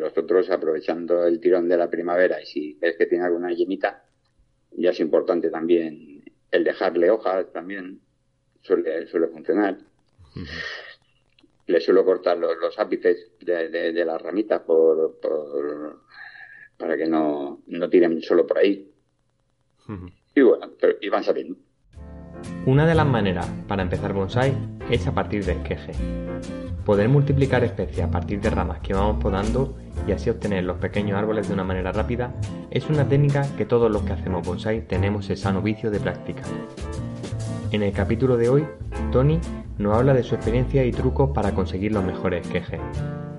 los otros aprovechando el tirón de la primavera y si ves que tiene alguna yemita, ya es importante también el dejarle hojas también, suele, suele funcionar. Le suelo cortar los, los ápices de, de, las ramitas por, para que no, no tiren solo por ahí. Y bueno, pero, y van saliendo. Una de las maneras para empezar bonsai es a partir de esqueje. Poder multiplicar especies a partir de ramas que vamos podando y así obtener los pequeños árboles de una manera rápida es una técnica que todos los que hacemos bonsai tenemos el sano vicio de práctica. En el capítulo de hoy, Tony nos habla de su experiencia y trucos para conseguir los mejores esquejes.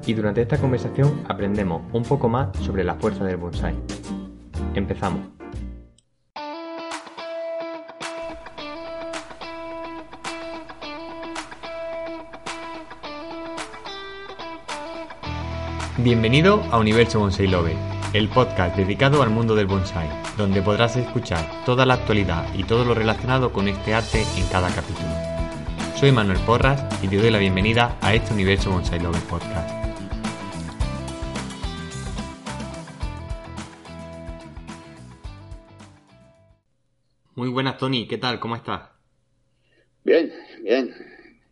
Y durante esta conversación aprendemos un poco más sobre la fuerza del bonsai. Empezamos. Bienvenido a Universo Bonsai Lover, el podcast dedicado al mundo del bonsai, donde podrás escuchar toda la actualidad y todo lo relacionado con este arte en cada capítulo. Soy Manuel Porras y te doy la bienvenida a este Universo Bonsai Lover podcast. Muy buenas, Tony. ¿Qué tal? ¿Cómo estás? Bien, bien.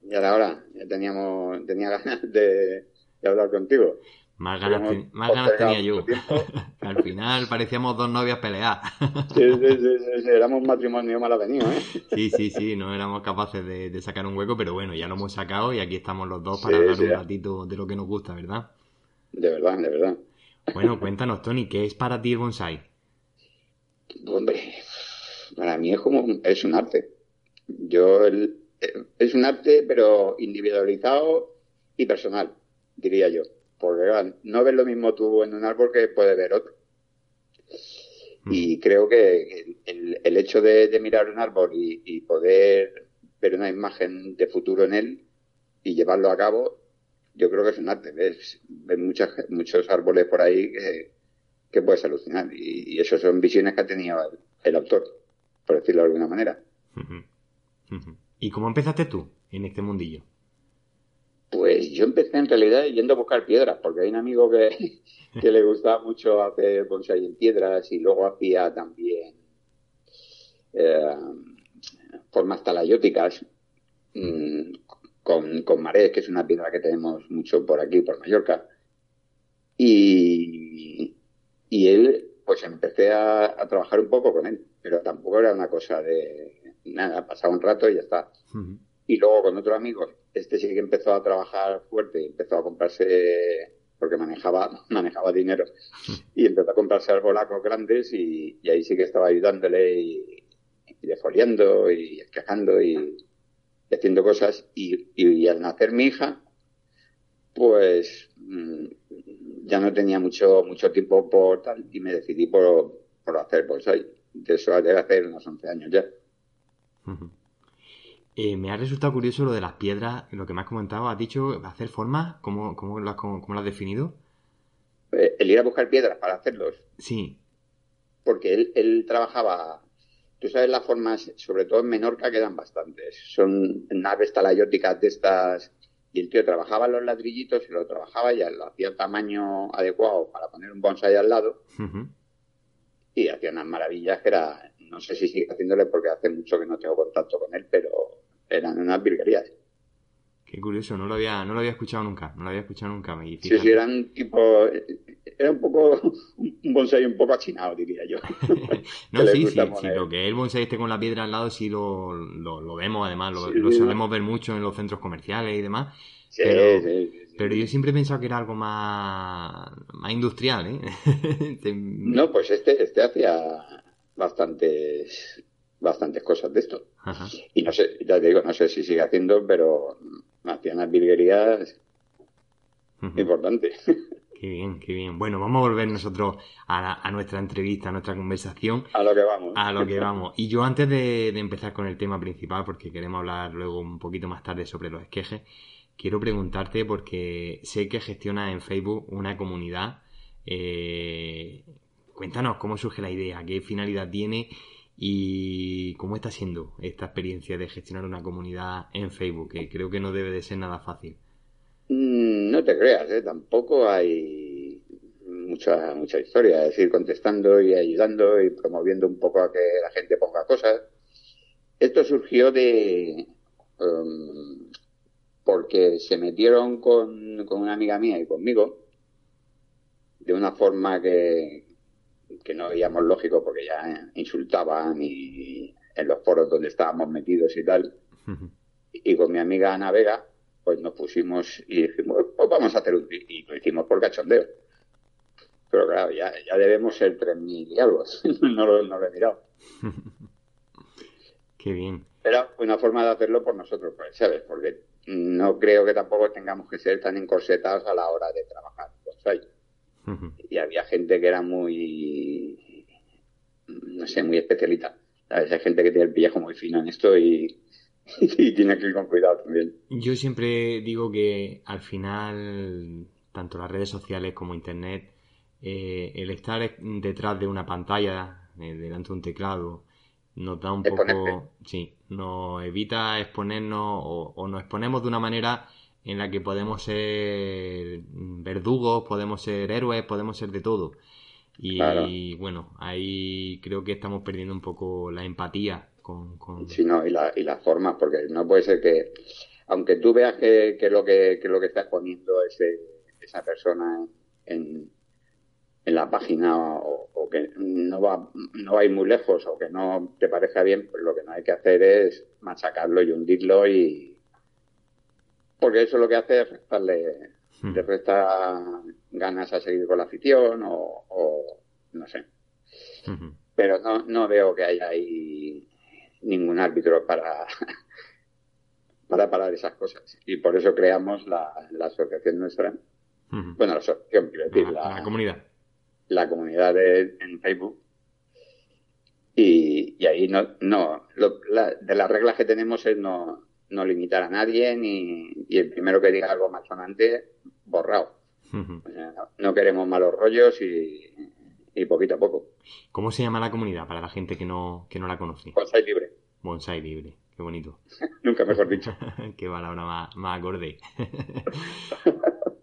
Ya la hora. Ya teníamos, tenía ganas de hablar contigo. Más ganas, más ganas tenía yo. Al final parecíamos dos novias peleadas. Sí, sí, sí, éramos matrimonio mal avenido, ¿eh? Sí, sí, sí, no éramos capaces de, sacar un hueco, pero bueno, ya lo hemos sacado y aquí estamos los dos para hablar un ratito de lo que nos gusta, ¿verdad? De verdad, de verdad. Bueno, cuéntanos, Tony, ¿qué es para ti el bonsai? Hombre, para mí es como es un arte. Yo es un arte, pero individualizado y personal, diría yo porque no ves lo mismo tú en un árbol que puede ver otro. Mm. Y creo que el, hecho de, mirar un árbol y, poder ver una imagen de futuro en él y llevarlo a cabo, yo creo que es un arte. Ves, muchas, muchos árboles por ahí que, puedes alucinar. Y, y eso son visiones que ha tenido el, autor, por decirlo de alguna manera. ¿Y cómo empezaste tú en este mundillo? Pues yo empecé en realidad yendo a buscar piedras, porque hay un amigo que, le gustaba mucho hacer bonsai en piedras y luego hacía también eh, formas talayóticas mm, con, con marés, que es una piedra que tenemos mucho por aquí, por Mallorca. Y, y él, pues empecé a, trabajar un poco con él, pero tampoco era una cosa de nada, pasaba un rato y ya está. Y luego con otro amigo este sí que empezó a trabajar fuerte, empezó a comprarse, porque manejaba, manejaba dinero, y empezó a comprarse arbolacos grandes y, ahí sí que estaba ayudándole y, y defoliando y esquejando y, haciendo cosas. Y, al nacer mi hija, pues mm, ya no tenía mucho, mucho tiempo por tal y me decidí por, por hacer bonsai. De eso debe hacer unos 11 años ya. Eh, me ha resultado curioso lo de las piedras, lo que me has comentado. Has dicho hacer formas, ¿cómo, cómo, lo, has, cómo, lo has definido? Eh, el ir a buscar piedras para hacerlos. Sí. Porque él, él trabajaba, tú sabes las formas, sobre todo en Menorca quedan bastantes. Son naves talayóticas de estas. Y el tío trabajaba los ladrillitos y lo trabajaba ya, lo hacía el tamaño adecuado para poner un bonsai al lado. Y hacía unas maravillas que era, no sé si sigue haciéndole porque hace mucho que no tengo contacto con él, pero eran unas virguerías. Qué curioso, no lo había, no lo había escuchado nunca, no lo había escuchado nunca. sí, sí, eran tipo, era un poco, un bonsai un poco achinado, diría yo. no, sí, sí, sí, lo que el bonsai esté con la piedra al lado sí lo, lo, vemos, además, lo, solemos ver mucho en los centros comerciales y demás. Sí, pero, sí, pero yo siempre he pensado que era algo más, más industrial, ¿eh? no, pues este, este hacía bastantes bastantes cosas de esto. Y no sé, ya te digo, no sé si sigue haciendo, pero hacía unas virguerías importantes. Qué bien, qué bien. Bueno, vamos a volver nosotros a, nuestra entrevista, a nuestra conversación. A lo que vamos. A lo que vamos. Y yo antes de, empezar con el tema principal, porque queremos hablar luego un poquito más tarde sobre los esquejes, quiero preguntarte porque sé que gestionas en Facebook una comunidad. Eh, cuéntanos cómo surge la idea, qué finalidad tiene ¿Y cómo está siendo esta experiencia de gestionar una comunidad en Facebook? Que creo que no debe de ser nada fácil. Mm, no te creas, ¿eh? tampoco hay mucha, mucha historia, es decir, contestando y ayudando y promoviendo un poco a que la gente ponga cosas. Esto surgió de, um, porque se metieron con, con, una amiga mía y conmigo de una forma que, que no veíamos lógico porque ya insultaban y en los foros donde estábamos metidos y tal. Y con mi amiga Ana Vega, pues nos pusimos y dijimos, pues vamos a hacer un... Y lo hicimos por cachondeo. Pero claro, ya, ya debemos ser 3.000 y algo. no, lo, no lo he mirado. Qué bien. Era una forma de hacerlo por nosotros, pues, ¿sabes? Porque no creo que tampoco tengamos que ser tan encorsetados a la hora de trabajar. Pues, y había gente que era muy, no sé, muy especialista. Hay gente que tiene el pellejo muy fino en esto y, tiene que ir con cuidado también. Yo siempre digo que al final, tanto las redes sociales como Internet, eh, el estar detrás de una pantalla, eh, delante de un teclado, nos da un poco, sí, nos evita exponernos o, o, nos exponemos de una manera en la que podemos ser verdugos, podemos ser héroes, podemos ser de todo. Y bueno, ahí creo que estamos perdiendo un poco la empatía con... con... Sí, no, y la, y la forma, porque no puede ser que, aunque tú veas que, que lo que, que lo que está exponiendo ese, esa persona en, en la página o, que no va, no va a ir muy lejos o que no te parezca bien, pues lo que no hay que hacer es machacarlo y hundirlo y... Porque eso lo que hace es restarle, hmm. resta ganas a seguir con la afición o, no sé. Pero no, no veo que haya ahí ningún árbitro para, para parar esas cosas. Y por eso creamos la, asociación nuestra. Bueno, la asociación, quiero decir, la, comunidad. La comunidad de, en Facebook. Y, ahí no, no de las reglas que tenemos es no, no limitar a nadie ni, y el primero que diga algo malsonante, borrado no, queremos malos rollos y, poquito a poco. ¿Cómo se llama la comunidad para la gente que no, que no la conoce? Bonsai Libre. Bonsai Libre, qué bonito. Nunca mejor dicho. qué palabra más, más acorde.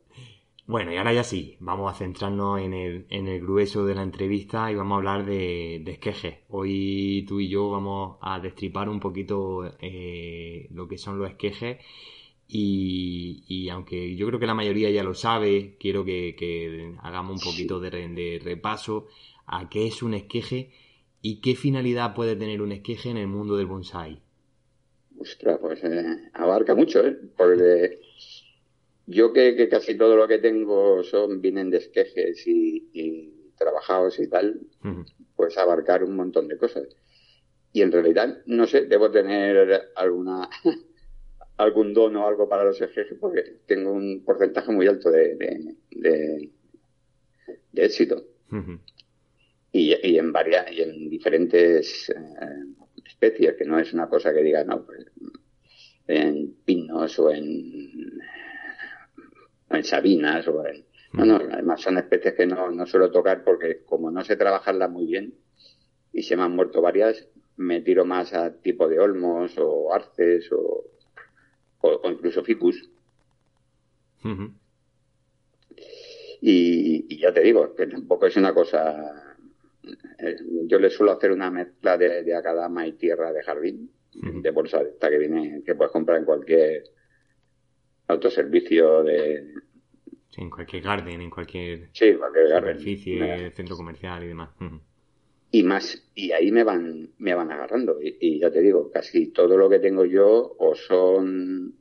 bueno, y ahora ya sí, vamos a centrarnos en el, en el grueso de la entrevista y vamos a hablar de, de esquejes. Hoy tú y yo vamos a destripar un poquito eh, lo que son los esquejes y, aunque yo creo que la mayoría ya lo sabe, quiero que, hagamos un poquito de, repaso a qué es un esqueje y qué finalidad puede tener un esqueje en el mundo del bonsai. Ostras, pues eh, abarca mucho, ¿eh? Porque yo que, casi todo lo que tengo son vienen de esquejes y, trabajados y tal, pues abarcar un montón de cosas. Y en realidad, no sé, debo tener alguna algún don o algo para los ejes porque tengo un porcentaje muy alto de, de, éxito. y, y, en varias, y en diferentes eh, especies, que no es una cosa que diga, no, pues, en pinos o en, en sabinas o en... No, no, además son especies que no, no suelo tocar porque como no sé trabajarlas muy bien y se me han muerto varias, me tiro más a tipo de olmos o arces o o, incluso ficus. y, ya te digo, que tampoco es una cosa... Eh, yo le suelo hacer una mezcla de, de acadama y tierra de jardín, de bolsa de esta que viene, que puedes comprar en cualquier autoservicio de... en cualquier garden, en cualquier, sí, cualquier superficie, centro comercial y demás. Y más, y ahí me van, me van agarrando. Y, ya te digo, casi todo lo que tengo yo o son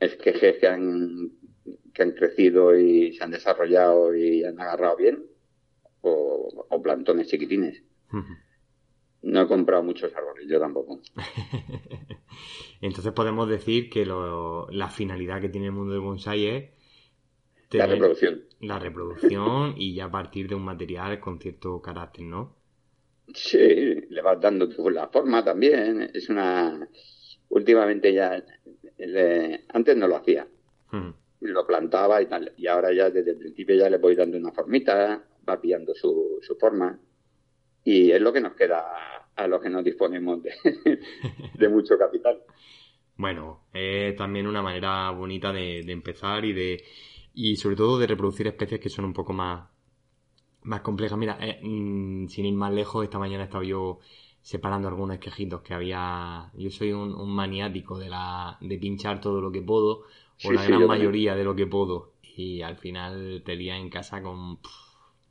esquejes que han, que han crecido y se han desarrollado y han agarrado bien, o, plantones chiquitines. No he comprado muchos árboles, yo tampoco. Entonces podemos decir que la finalidad que tiene el mundo del bonsai es la reproducción. La reproducción y ya a partir de un material con cierto carácter, ¿no? Sí, le vas dando la forma también. Es una. Últimamente ya. Antes no lo hacía. Lo plantaba y tal. Y ahora ya desde el principio ya le voy dando una formita, va pillando su, su forma. Y es lo que nos queda a los que no disponemos de, de mucho capital. Bueno, es también una manera bonita de empezar y de y sobre todo de reproducir especies que son un poco más, más complejas. Mira, eh, mm, sin ir más lejos, esta mañana estaba yo separando algunos esquejitos que había. Yo soy un, maniático de, la, de pinchar todo lo que puedo, o la gran mayoría de lo que puedo. Y al final te lía en casa con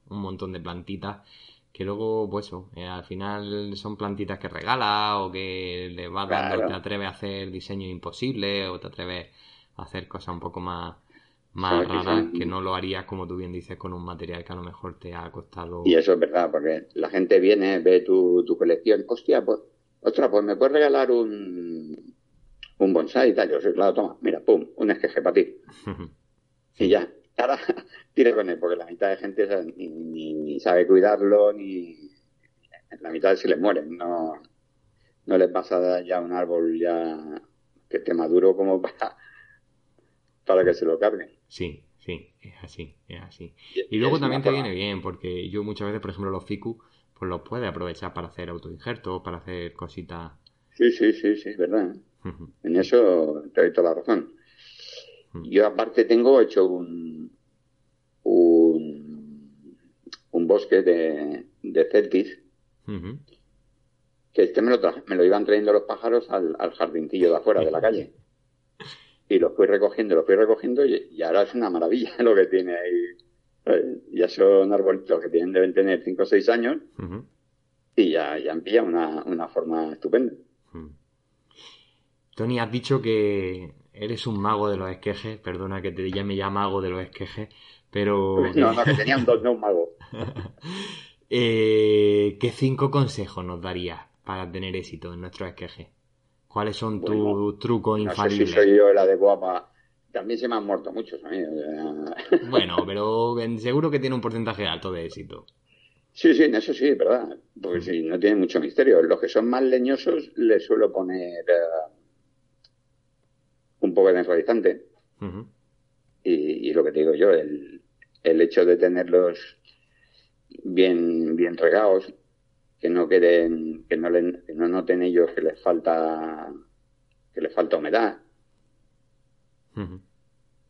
un montón de plantitas que luego, pues eso, eh, al final son plantitas que regalas o que le vas dando, te atreves a hacer diseños imposibles o te atreves a hacer cosas un poco más, más raras que, no lo harías, como tú bien dices, con un material que a lo mejor te ha costado. Y eso es verdad, porque la gente viene, ve tu, tu colección, hostia, pues, ostras, pues me puedes regalar un, un bonsai y tal. Yo soy claro, toma, mira, pum, un esqueje para ti. y ya, ahora tire con él, porque la mitad de gente ni, sabe cuidarlo, ni la mitad se les mueren, no, no les vas a dar ya un árbol ya que esté maduro como para, para que se lo carguen. Sí, sí, es así, es así. Y, luego también te viene bien, porque yo muchas veces, por ejemplo, los ficus, pues los puedes aprovechar para hacer autoinjertos, para hacer cositas. Sí, sí, sí, sí, es verdad. En eso te doy toda la razón. Yo aparte tengo hecho un, un, un bosque de, de celtis, que este me lo, me lo iban trayendo los pájaros al, al jardincillo de afuera de la calle. Y lo fui recogiendo, lo fui recogiendo y, ahora es una maravilla lo que tiene ahí. Ya son arbolitos que tienen, deben tener 5 o 6 años y ya, ya han una, una forma estupenda. Tony, has dicho que eres un mago de los esquejes, perdona que te llame ya mago de los esquejes, pero... No, no, que tenía un dos, no un mago. eh, ¿Qué cinco consejos nos darías para tener éxito en nuestro esqueje? ¿Cuáles son tus trucos infalibles? No sé si soy yo la de guapa. También se me han muerto muchos a mí. bueno, pero seguro que tiene un porcentaje alto de éxito. Sí, sí, eso sí, verdad. Porque sí, no tiene mucho misterio. Los que son más leñosos les suelo poner eh, un poco de enraizante. y, lo que te digo yo, el, el hecho de tenerlos bien, bien regados, que no queden, que no, no noten ellos que les falta, que les falta humedad.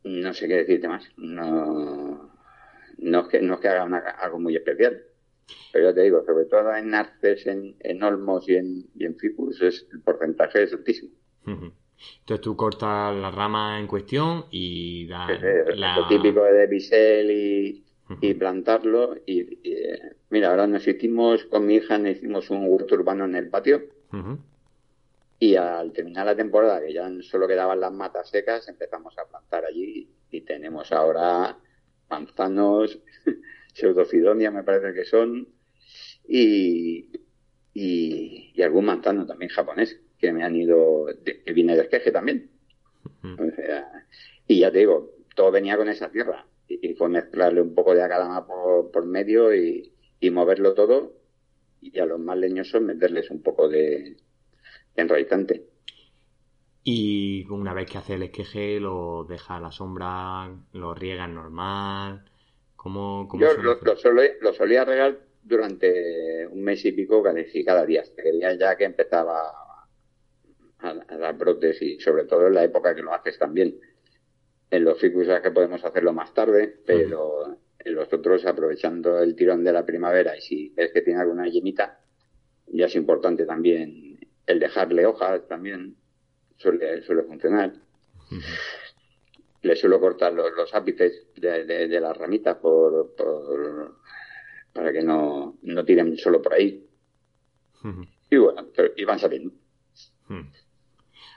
No sé qué decirte más. No, no es que, no es que haga algo muy especial. Pero ya te digo, sobre todo en narces, en, en olmos y en, y en ficus, es, el porcentaje es altísimo. Entonces tú cortas la rama en cuestión y da Lo típico de bisel y, y plantarlo. Y, mira, ahora nos hicimos, con mi hija, nos hicimos un huerto urbano en el patio. Y al terminar la temporada, que ya solo quedaban las matas secas, empezamos a plantar allí y tenemos ahora manzanos, pseudocidonia me parece que son, y, y, y algún manzano también japonés que me han ido, que viene de esqueje también. y ya te digo, todo venía con esa tierra. Y, fue mezclarle un poco de acalama por, por medio y, moverlo todo. Y a los más leñosos meterles un poco de, enraizante. Y una vez que hace el esqueje, lo deja a la sombra, lo riega normal. ¿Cómo, Yo lo, lo, solía regar durante un mes y pico cada día. Quería ya que empezaba a, dar brotes y sobre todo en la época que lo haces también. En los ficus que podemos hacerlo más tarde, pero en los otros aprovechando el tirón de la primavera y si es que tiene alguna llenita, ya es importante también el dejarle hojas también suele, suele funcionar. Le suelo cortar los, ápices de, de, las ramitas por, para que no, no tiren solo por ahí. Y bueno, y van saliendo.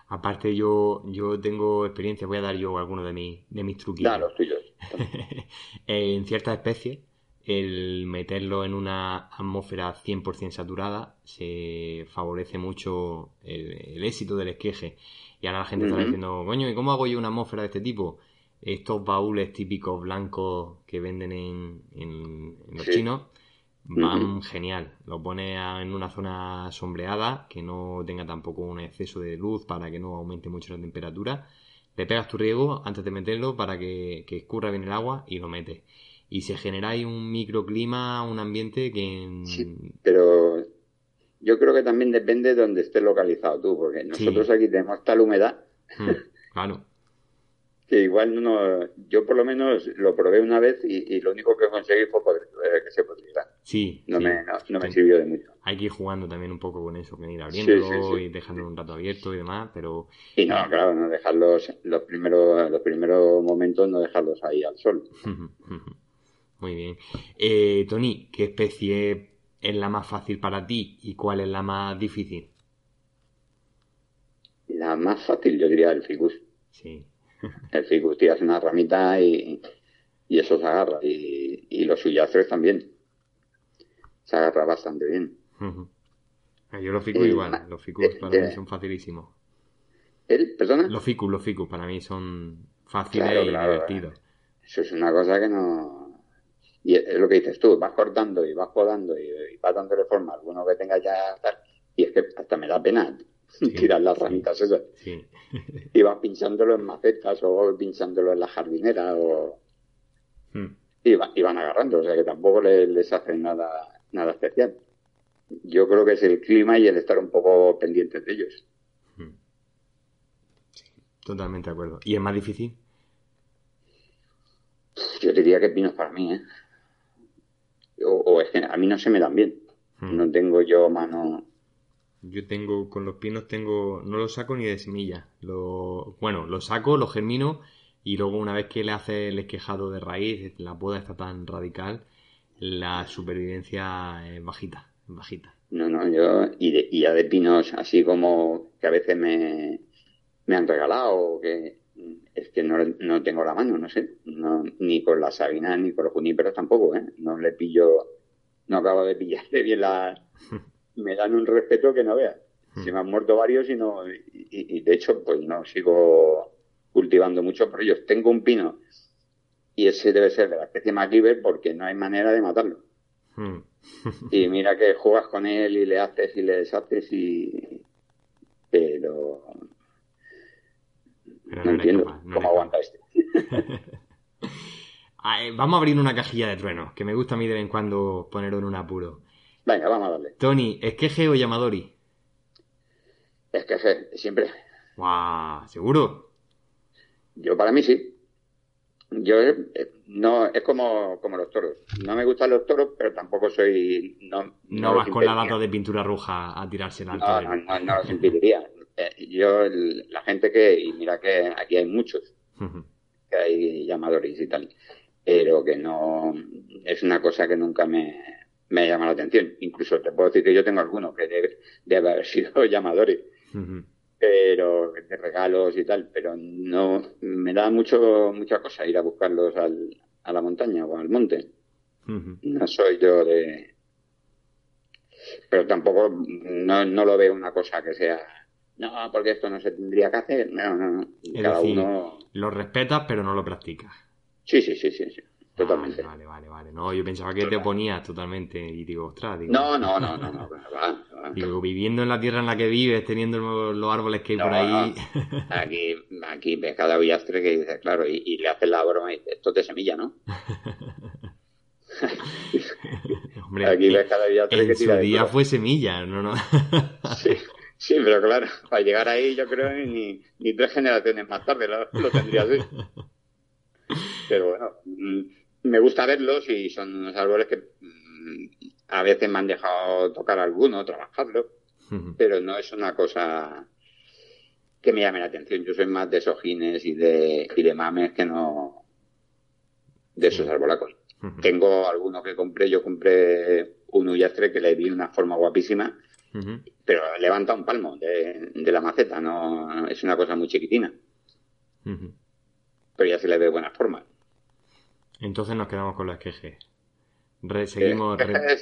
Aparte yo, yo tengo experiencia, voy a dar yo algunos de, mis, de mis truquillos. Claro, tuyos. en ciertas especies, el meterlo en una atmósfera 100% saturada se favorece mucho el, éxito del esqueje. Y ahora la gente está diciendo, coño, ¿y cómo hago yo una atmósfera de este tipo? Estos baúles típicos blancos que venden en, en, los chinos van genial. Lo pone en una zona sombreada que no tenga tampoco un exceso de luz para que no aumente mucho la temperatura. Le pegas tu riego antes de meterlo para que, escurra bien el agua y lo metes. Y se genera ahí un microclima, un ambiente que... Sí, pero yo creo que también depende de donde estés localizado tú, porque nosotros aquí tenemos tal humedad. Mm, claro. Que igual no, yo por lo menos lo probé una vez y, lo único que conseguí fue eh, que se podría. Sí. No, Me, no, me sirvió de mucho. Hay que ir jugando también un poco con eso, venir abriéndolo y dejándolo un rato abierto y demás, pero... Y no, claro, no dejarlos, los primeros, los primeros momentos no dejarlos ahí al sol. Muy bien. Eh, Tony, ¿qué especie es la más fácil para ti y cuál es la más difícil? La más fácil, yo diría el ficus. Sí. El ficus hace una ramita y, eso se agarra. Y, los suyazos también. Se agarra bastante bien. Yo los ficus igual. Los ficus para mí son facilísimos. ¿El? ¿Perdona? Los ficus, los ficus para mí son fáciles y divertidos. Eso es una cosa que no... Y es lo que dices tú, vas cortando y vas podando y, vas dándole forma a alguno que tenga ya y es que hasta me da pena tirar las ramitas esas. Sí. y vas pinchándolo en macetas o pinchándolo en la jardinera o... Hmm. Y, van agarrando, o sea que tampoco les, hace nada, nada especial. Yo creo que es el clima y el estar un poco pendientes de ellos. Hmm. totalmente de acuerdo. ¿Y es más difícil? Yo diría que pinos para mí, ¿eh? O, es que a mí no se me dan bien. Hmm. No tengo yo mano yo tengo, con los pinos tengo, no los saco ni de semilla. Lo, bueno, los saco, los germino y luego una vez que le hace el esquejado de raíz, la poda está tan radical, la supervivencia es bajita, bajita. No, no, yo, y, de, y ya de pinos así como que a veces me, me han regalado, que es que no, no tengo la mano, no sé, no, ni con la sabina ni con los juníperos tampoco, ¿eh? No le pillo, no acabo de pillarle bien la, me dan un respeto que no veas. Hmm. Se me han muerto varios y no y, de hecho pues no sigo cultivando mucho por ellos. Tengo un pino y ese debe ser de la especie MacGyver porque no hay manera de matarlo. Hmm. y mira que juegas con él y le haces y le deshaces y pero, no, entiendo cómo aguanta este. Vamos a abrir una cajilla de truenos, que me gusta a mí de vez en cuando ponerlo en un apuro. Venga, vamos a darle. Tony, ¿esqueje o Yamadori? Esqueje, siempre. Guau, ¿seguro? Yo para mí sí. Yo eh, no es como, como los toros. No me gustan los toros, pero tampoco soy no, no, vas con la lata de pintura roja a tirarse en alto. No, no, no, no los impediría. Eh, yo la gente que y mira que aquí hay muchos que hay llamadores y tal, pero que no es una cosa que nunca me me llama la atención. Incluso te puedo decir que yo tengo algunos que debe, haber sido llamadores, pero de regalos y tal, pero no me da mucho mucha cosa ir a buscarlos al, a la montaña o al monte. No soy yo de. Pero tampoco no, no lo veo una cosa que sea. No, porque esto no se tendría que hacer. No, no, no. Cada uno. Lo respetas, pero no lo practicas. Sí, sí, sí, sí. sí totalmente. Vale, vale, vale. No, yo pensaba que te oponías totalmente y digo, ostras, digo. No, no, no, no, no. Digo, viviendo en la tierra en la que vives, teniendo los árboles que hay por ahí. Aquí, aquí ves cada villastre que dice, claro, y, le haces la broma y dice, esto te semilla, ¿no? Hombre, aquí ves cada villastre en que tira su día fue semilla, no, no. sí. Sí, pero claro, para llegar ahí yo creo que ni, ni tres generaciones más tarde lo, lo tendría así. Pero bueno, mm, me gusta verlos y son unos árboles que mm, a veces me han dejado tocar alguno, trabajarlo, pero no es una cosa que me llame la atención. Yo soy más de sojines y de, y de mames que no de esos arbolacos. Tengo algunos que compré, yo compré un uyastre que le di una forma guapísima, pero levanta un palmo de, de, la maceta, no es una cosa muy chiquitina. Pero ya se le ve buena forma. Entonces nos quedamos con las quejes. seguimos. Eh,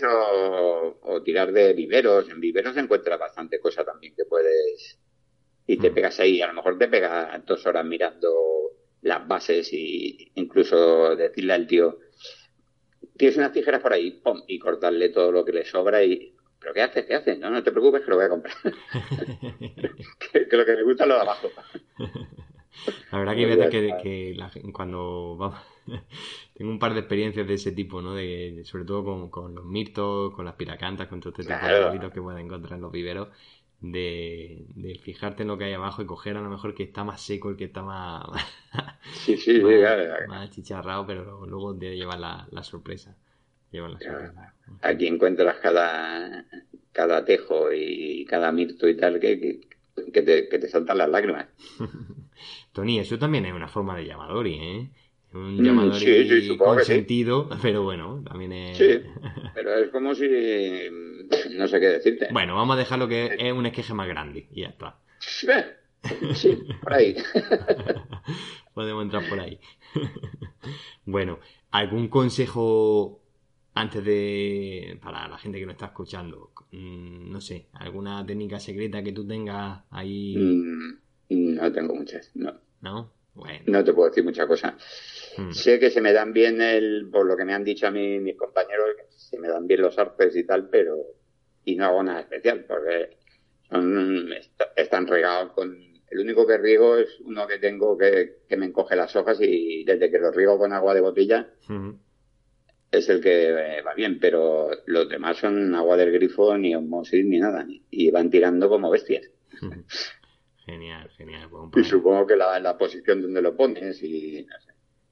o, tirar de viveros. En viveros se encuentra bastante cosa también que puedes. Y te mm. pegas ahí, a lo mejor te pegas dos horas mirando las bases y incluso decirle al tío, tienes unas tijeras por ahí, pum, y cortarle todo lo que le sobra y. ¿Pero qué haces? ¿Qué haces? No, no te preocupes que lo voy a comprar. que, lo que me gusta es lo de abajo. La verdad que, que, que cuando vamos tengo un par de experiencias de ese tipo, ¿no? De, sobre todo con, los mirtos, con las piracantas, con todo este tipo de arbolitos que pueden encontrar en los viveros. de, de, fijarte en lo que hay abajo y coger a lo mejor que está más seco, el que está más, sí, sí, más, chicharrado, pero luego te lleva la, la sorpresa. Aquí encuentras cada, cada tejo y cada mirto y tal que, que, te, que te saltan las lágrimas. Tony, eso también es una forma de llamadori, ¿eh? Un mm, llamadori con sentido, pero bueno, también es... Sí, pero es como si... no sé qué decirte. Bueno, vamos a dejarlo que es un esqueje más grande y ya está. Sí, por ahí. Podemos entrar por ahí. bueno, ¿algún consejo antes de, para la gente que nos está escuchando, mm, no sé, alguna técnica secreta que tú tengas ahí. Mm, no tengo muchas, no. ¿No? Bueno. No te puedo decir muchas cosas. Hmm. Sé que se me dan bien, el, por lo que me han dicho a mí mis compañeros, se me dan bien los arpes y tal, pero. Y no hago nada especial, porque son, están regados con. El único que riego es uno que tengo que, que me encoge las hojas y desde que lo riego con agua de botella, hmm es el que eh, va bien, pero los demás son agua del grifo, ni osmosis, ni nada, y van tirando como bestias. Genial, genial. y supongo que la, la posición donde lo pones y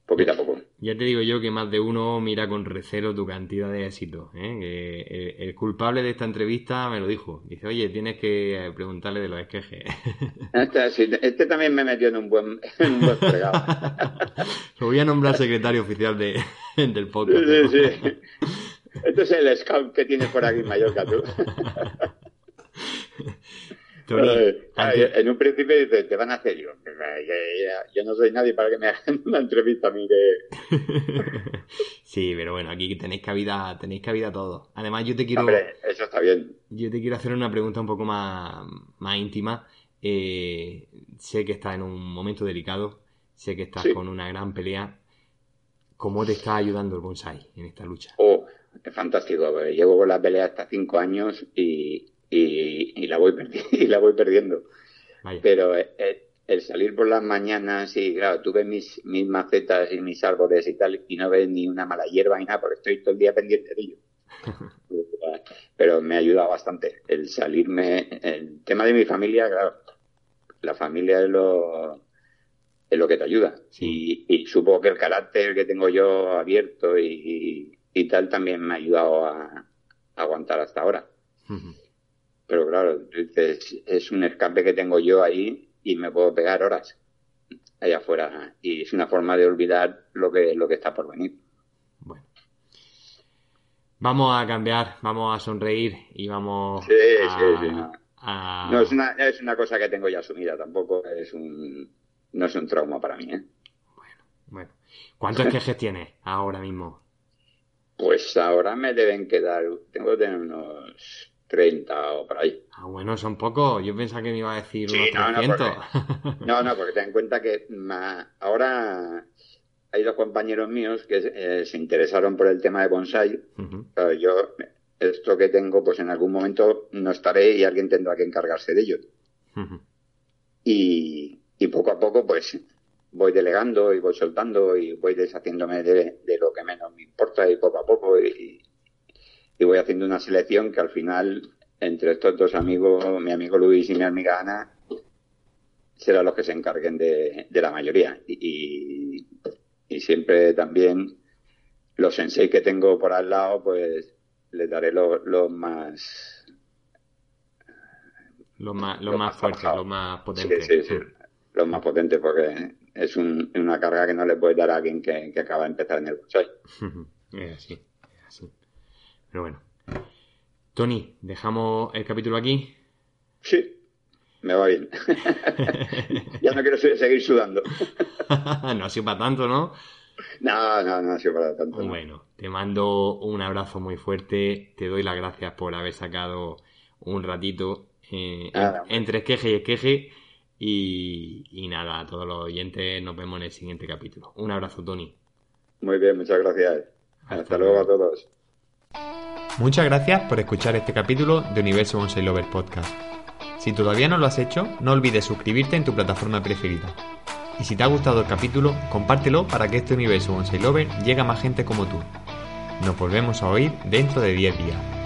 poquito a poco. Ya te digo yo que más de uno mira con recelo tu cantidad de éxito. ¿eh? el, culpable de esta entrevista me lo dijo. Dice, oye, tienes que preguntarle de los esquejes. Este, este, también me metió en un buen, en un buen fregado. lo voy a nombrar secretario oficial de, del podcast. Sí, sí, Este es el scout que tienes por aquí en Mallorca, tú. En un principio dices, te van a hacer yo. Yo no soy nadie para que me hagan una entrevista a mí sí, pero bueno, aquí tenéis cabida, tenéis cabida todo. Además, yo te quiero... Hombre, eso está bien. Yo te quiero hacer una pregunta un poco más, más íntima. Eh, sé que estás en un momento delicado, sé que estás con una gran pelea. ¿Cómo te está ayudando el bonsai en esta lucha? Oh, es fantástico. Llevo con la pelea hasta cinco años y, y, la, voy y la voy perdiendo. Pero eh, eh, el salir por las mañanas y, claro, tú ves mis, mis macetas y mis árboles y tal, y no ves ni una mala hierba ni nada, porque estoy todo el día pendiente de ello. Pero me ayuda bastante el salirme. El tema de mi familia, claro, la familia es lo, es lo que te ayuda. Y, supongo que el carácter que tengo yo abierto y, y, tal también me ha ayudado a, aguantar hasta ahora. Pero claro, es un escape que tengo yo ahí y me puedo pegar horas allá afuera. Y es una forma de olvidar lo que, lo que está por venir. Bueno. Vamos a cambiar, vamos a sonreír y vamos sí, sí, sí, no. es, una, es una cosa que tengo ya asumida, tampoco es un, no es un trauma para mí. ¿eh? Bueno, bueno. ¿Cuántos quejes tienes ahora mismo? Pues ahora me deben quedar, tengo que tener unos 30 o por ahí. Ah, bueno, son pocos. Yo pensaba que me iba a decir unos no, 300. No, no, porque, ten en cuenta que ahora hay dos compañeros míos que eh, se interesaron por el tema de bonsai. yo, esto que tengo, pues en algún momento no estaré y alguien tendrá que encargarse de ello. y, poco a poco, pues voy delegando y voy soltando y voy deshaciéndome de, lo que menos me importa y poco a poco y, y voy haciendo una selección que al final, entre estos dos amigos, mi amigo Luis y mi amiga Ana, serán los que se encarguen de, la mayoría. Y, siempre también los sensei que tengo por al lado, pues les daré los más... Los más, lo más, fuertes, los más potentes. Sí, sí, sí. Los más potentes, porque es una carga que no le puedes dar a alguien que, acaba de empezar en el así, es así. Pero bueno. Tony, ¿dejamos el capítulo aquí? Sí, me va bien. ya no quiero seguir sudando. no ha sido para tanto, ¿no? No, no, no ha sido para tanto. Bueno, te mando un abrazo muy fuerte. Te doy las gracias por haber sacado un ratito eh, entre esqueje y esqueje. Y, y nada, a todos los oyentes nos vemos en el siguiente capítulo. Un abrazo, Tony. Muy bien, muchas gracias. Hasta, luego a todos. Muchas gracias por escuchar este capítulo de Universo Bonsai Lover Podcast. Si todavía no lo has hecho, no olvides suscribirte en tu plataforma preferida. Y si te ha gustado el capítulo, compártelo para que este universo Bonsai Lover llegue a más gente como tú. Nos volvemos a oír dentro de 10 días.